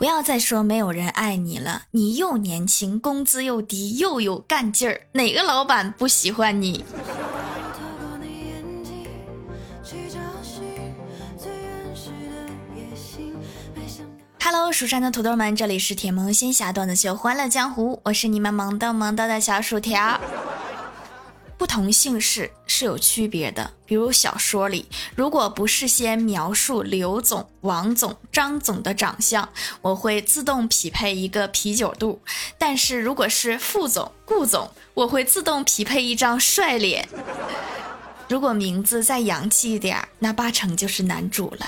不要再说没有人爱你了，你又年轻，工资又低，又有干劲儿，哪个老板不喜欢你？Hello，蜀山的土豆们，这里是铁萌仙侠段子秀《欢乐江湖》，我是你们萌逗萌逗的小薯条。不同姓氏是有区别的，比如小说里，如果不事先描述刘总、王总、张总的长相，我会自动匹配一个啤酒肚；但是如果是副总、顾总，我会自动匹配一张帅脸。如果名字再洋气一点，那八成就是男主了。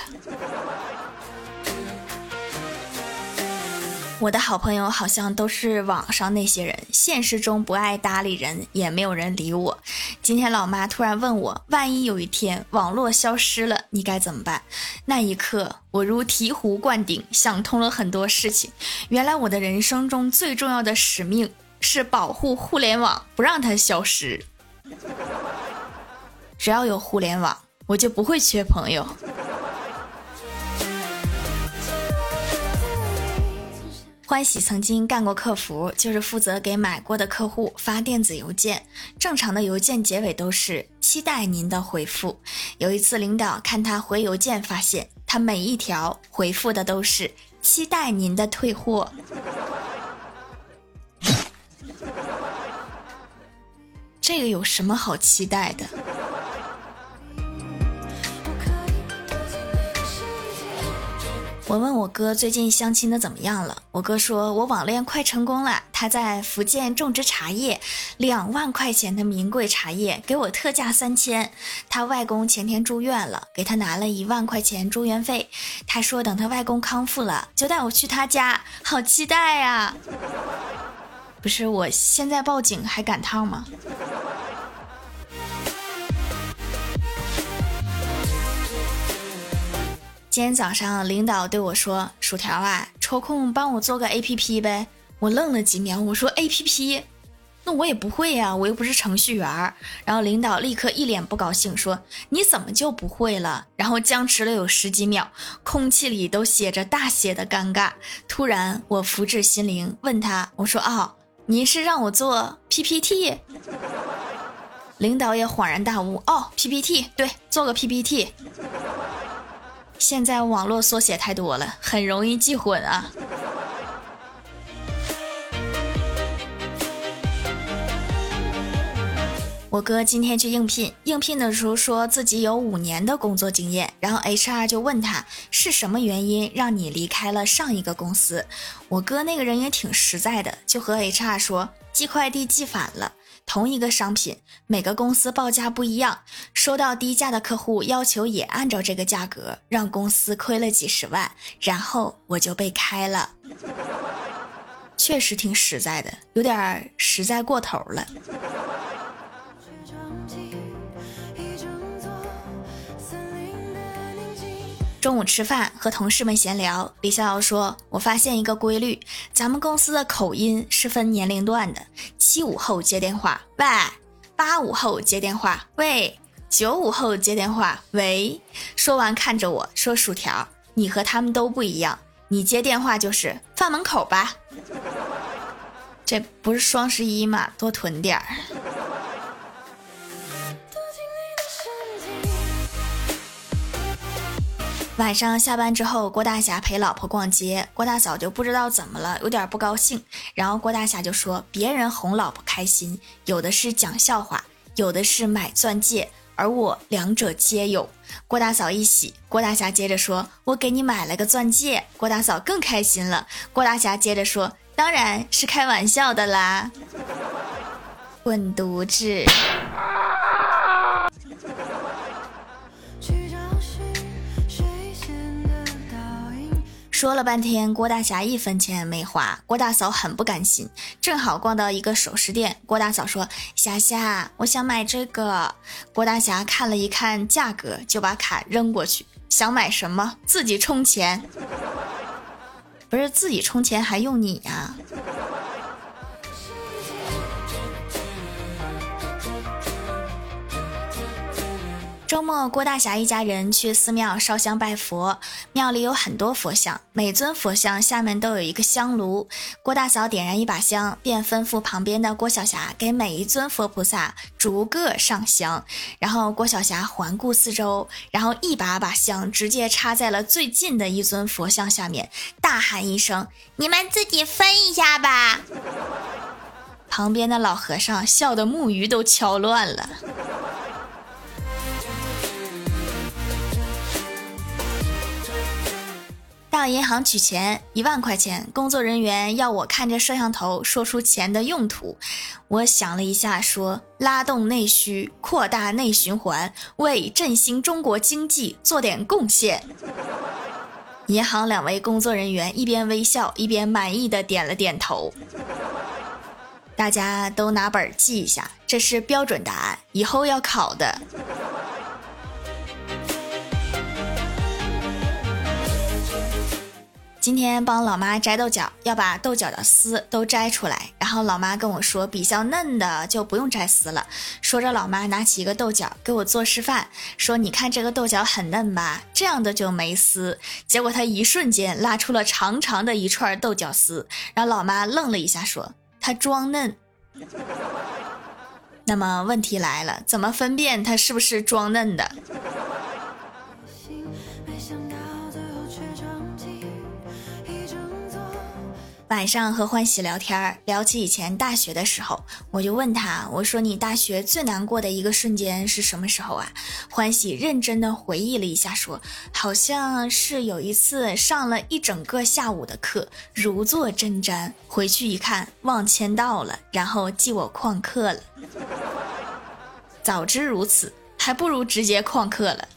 我的好朋友好像都是网上那些人，现实中不爱搭理人，也没有人理我。今天老妈突然问我，万一有一天网络消失了，你该怎么办？那一刻，我如醍醐灌顶，想通了很多事情。原来我的人生中最重要的使命是保护互联网，不让它消失。只要有互联网，我就不会缺朋友。欢喜曾经干过客服，就是负责给买过的客户发电子邮件。正常的邮件结尾都是期待您的回复。有一次，领导看他回邮件，发现他每一条回复的都是期待您的退货。这个有什么好期待的？我问我哥最近相亲的怎么样了，我哥说我网恋快成功了，他在福建种植茶叶，两万块钱的名贵茶叶给我特价三千。他外公前天住院了，给他拿了一万块钱住院费。他说等他外公康复了就带我去他家，好期待呀！不是，我现在报警还赶趟吗？今天早上，领导对我说：“薯条啊，抽空帮我做个 A P P 呗。”我愣了几秒，我说：“A P P，那我也不会呀，我又不是程序员。”然后领导立刻一脸不高兴，说：“你怎么就不会了？”然后僵持了有十几秒，空气里都写着大写的尴尬。突然，我福至心灵，问他：“我说哦，您是让我做 P P T？” 领导也恍然大悟：“哦，P P T，对，做个 P P T。”现在网络缩写太多了，很容易记混啊。我哥今天去应聘，应聘的时候说自己有五年的工作经验，然后 HR 就问他是什么原因让你离开了上一个公司。我哥那个人也挺实在的，就和 HR 说寄快递寄反了。同一个商品，每个公司报价不一样，收到低价的客户要求也按照这个价格，让公司亏了几十万，然后我就被开了。确实挺实在的，有点实在过头了。中午吃饭，和同事们闲聊，李逍遥说：“我发现一个规律，咱们公司的口音是分年龄段的。七五后接电话，喂；八五后接电话，喂；九五后接电话，喂。说完看着我说：薯条，你和他们都不一样，你接电话就是放门口吧。这不是双十一吗？多囤点儿。”晚上下班之后，郭大侠陪老婆逛街，郭大嫂就不知道怎么了，有点不高兴。然后郭大侠就说：“别人哄老婆开心，有的是讲笑话，有的是买钻戒，而我两者皆有。”郭大嫂一喜，郭大侠接着说：“我给你买了个钻戒。”郭大嫂更开心了。郭大侠接着说：“当然是开玩笑的啦，滚犊子！”说了半天，郭大侠一分钱也没花，郭大嫂很不甘心。正好逛到一个首饰店，郭大嫂说：“霞霞，我想买这个。”郭大侠看了一看价格，就把卡扔过去。想买什么，自己充钱。不是自己充钱还用你呀？周末，郭大侠一家人去寺庙烧香拜佛。庙里有很多佛像，每尊佛像下面都有一个香炉。郭大嫂点燃一把香，便吩咐旁边的郭晓霞给每一尊佛菩萨逐个上香。然后郭晓霞环顾四周，然后一把把香直接插在了最近的一尊佛像下面，大喊一声：“你们自己分一下吧！”旁边的老和尚笑得木鱼都敲乱了。到银行取钱，一万块钱，工作人员要我看着摄像头说出钱的用途。我想了一下，说：拉动内需，扩大内循环，为振兴中国经济做点贡献。银行两位工作人员一边微笑，一边满意的点了点头。大家都拿本记一下，这是标准答案，以后要考的。今天帮老妈摘豆角，要把豆角的丝都摘出来。然后老妈跟我说，比较嫩的就不用摘丝了。说着，老妈拿起一个豆角给我做示范，说：“你看这个豆角很嫩吧？这样的就没丝。”结果她一瞬间拉出了长长的一串豆角丝，让老妈愣了一下，说：“她装嫩。”那么问题来了，怎么分辨它是不是装嫩的？晚上和欢喜聊天，聊起以前大学的时候，我就问他，我说你大学最难过的一个瞬间是什么时候啊？欢喜认真的回忆了一下，说好像是有一次上了一整个下午的课，如坐针毡，回去一看忘签到了，然后记我旷课了。早知如此，还不如直接旷课了。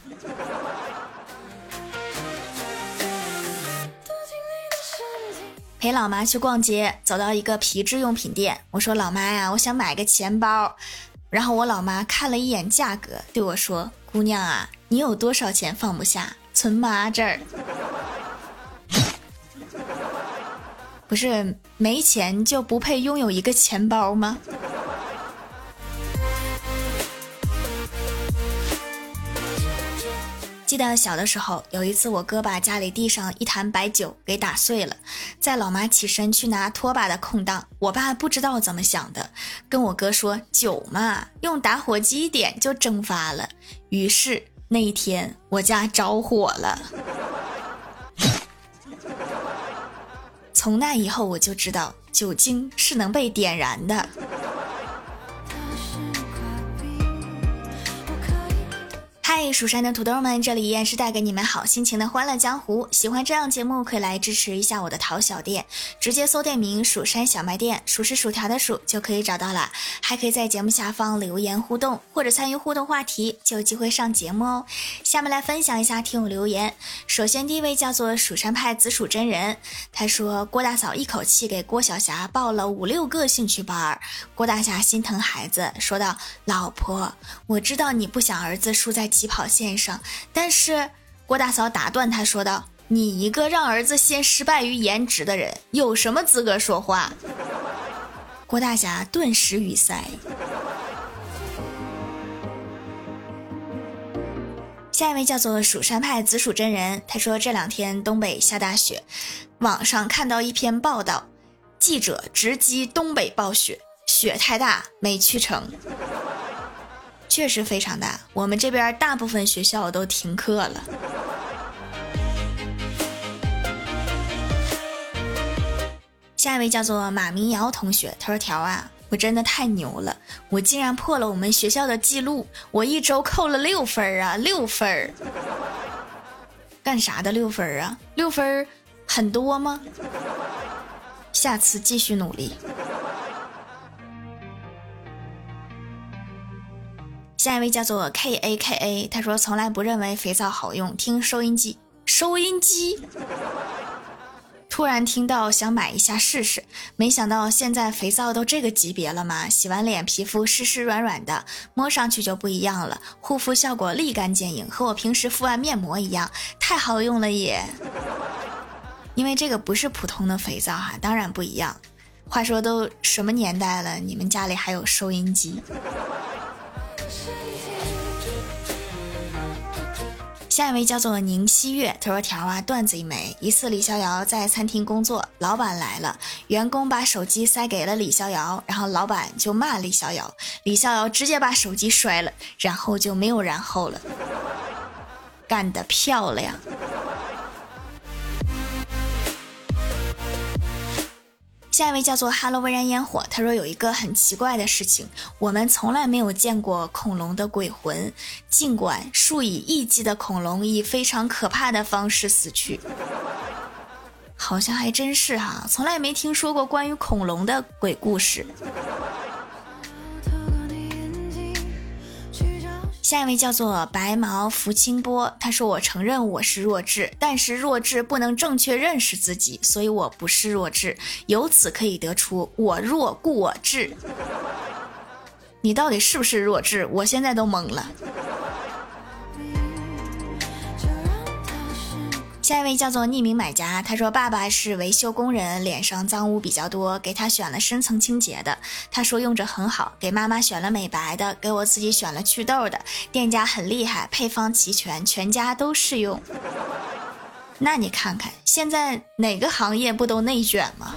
陪老妈去逛街，走到一个皮质用品店，我说：“老妈呀，我想买个钱包。”然后我老妈看了一眼价格，对我说：“姑娘啊，你有多少钱放不下？存妈这儿。不是没钱就不配拥有一个钱包吗？”记得小的时候，有一次我哥把家里地上一坛白酒给打碎了，在老妈起身去拿拖把的空档，我爸不知道怎么想的，跟我哥说：“酒嘛，用打火机点就蒸发了。”于是那一天我家着火了。从那以后我就知道酒精是能被点燃的。嗨，蜀山的土豆们，这里依然是带给你们好心情的欢乐江湖。喜欢这样节目，可以来支持一下我的淘小店，直接搜店名“蜀山小卖店”，数是薯条的数就可以找到了。还可以在节目下方留言互动，或者参与互动话题，就有机会上节目哦。下面来分享一下听友留言。首先第一位叫做蜀山派紫薯真人，他说郭大嫂一口气给郭晓霞报了五六个兴趣班，郭大侠心疼孩子，说道：“老婆，我知道你不想儿子输在。”起跑线上，但是郭大嫂打断他说道：“你一个让儿子先失败于颜值的人，有什么资格说话？”郭大侠顿时语塞。下一位叫做蜀山派紫薯真人，他说这两天东北下大雪，网上看到一篇报道，记者直击东北暴雪，雪太大没去成。确实非常大，我们这边大部分学校都停课了。下一位叫做马明瑶同学，他说：“条啊，我真的太牛了，我竟然破了我们学校的记录，我一周扣了六分啊，六分！干啥的六分啊？六分很多吗？下次继续努力。”下一位叫做 K A K A，他说从来不认为肥皂好用，听收音机，收音机，突然听到想买一下试试，没想到现在肥皂都这个级别了吗？洗完脸皮肤湿湿软软的，摸上去就不一样了，护肤效果立竿见影，和我平时敷完面膜一样，太好用了也。因为这个不是普通的肥皂哈，当然不一样。话说都什么年代了，你们家里还有收音机？下一位叫做宁熙月，他说：“条啊，段子一枚。一次李逍遥在餐厅工作，老板来了，员工把手机塞给了李逍遥，然后老板就骂李逍遥，李逍遥直接把手机摔了，然后就没有然后了。干得漂亮！”下一位叫做哈喽微燃烟火，他说有一个很奇怪的事情，我们从来没有见过恐龙的鬼魂，尽管数以亿计的恐龙以非常可怕的方式死去，好像还真是哈，从来没听说过关于恐龙的鬼故事。下一位叫做白毛浮清波，他说：“我承认我是弱智，但是弱智不能正确认识自己，所以我不是弱智。由此可以得出，我弱故我智。你到底是不是弱智？我现在都懵了。”下一位叫做匿名买家，他说爸爸是维修工人，脸上脏污比较多，给他选了深层清洁的，他说用着很好。给妈妈选了美白的，给我自己选了祛痘的，店家很厉害，配方齐全，全家都适用。那你看看，现在哪个行业不都内卷吗？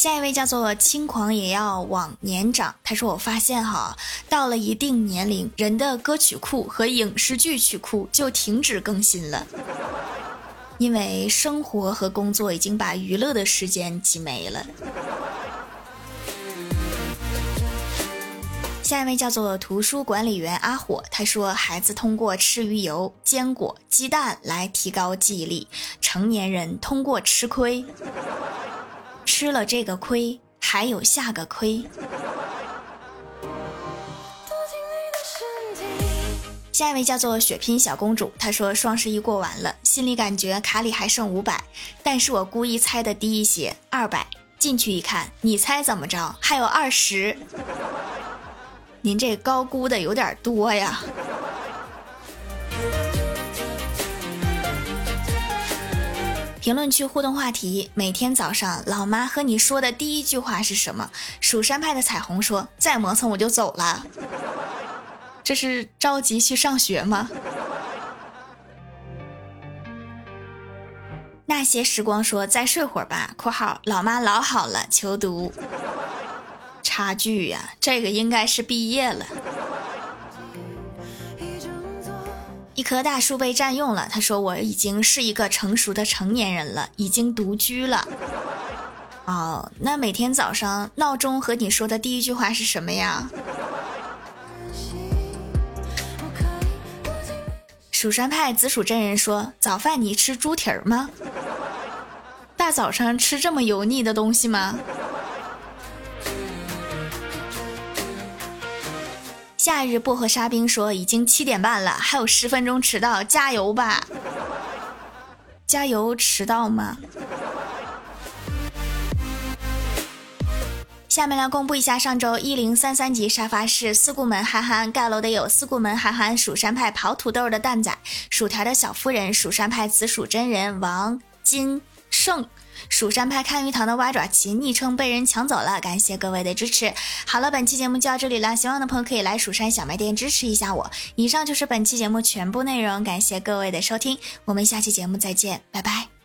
下一位叫做轻狂也要往年长，他说：“我发现哈，到了一定年龄，人的歌曲库和影视剧曲库就停止更新了，因为生活和工作已经把娱乐的时间挤没了。”下一位叫做图书管理员阿火，他说：“孩子通过吃鱼油、坚果、鸡蛋来提高记忆力，成年人通过吃亏。”吃了这个亏，还有下个亏。下一位叫做血拼小公主，她说双十一过完了，心里感觉卡里还剩五百，但是我故意猜的低一些，二百。进去一看，你猜怎么着？还有二十。您这高估的有点多呀。评论区互动话题：每天早上，老妈和你说的第一句话是什么？蜀山派的彩虹说：“再磨蹭我就走了。”这是着急去上学吗？那些时光说：“再睡会儿吧。”（括号老妈老好了，求读。）差距呀，这个应该是毕业了。一棵大树被占用了，他说：“我已经是一个成熟的成年人了，已经独居了。”哦，那每天早上闹钟和你说的第一句话是什么呀？蜀山派紫薯真人说：“早饭你吃猪蹄儿吗？大早上吃这么油腻的东西吗？”夏日薄荷沙冰说：“已经七点半了，还有十分钟迟到，加油吧！加油，迟到吗？”下面来公布一下上周一零三三级沙发是四顾门憨憨盖楼的有四顾门憨憨、蜀山派刨土豆的蛋仔、薯条的小夫人、蜀山派紫薯真人王金胜。蜀山派看鱼塘的蛙爪旗昵称被人抢走了，感谢各位的支持。好了，本期节目就到这里了，喜欢的朋友可以来蜀山小卖店支持一下我。以上就是本期节目全部内容，感谢各位的收听，我们下期节目再见，拜拜。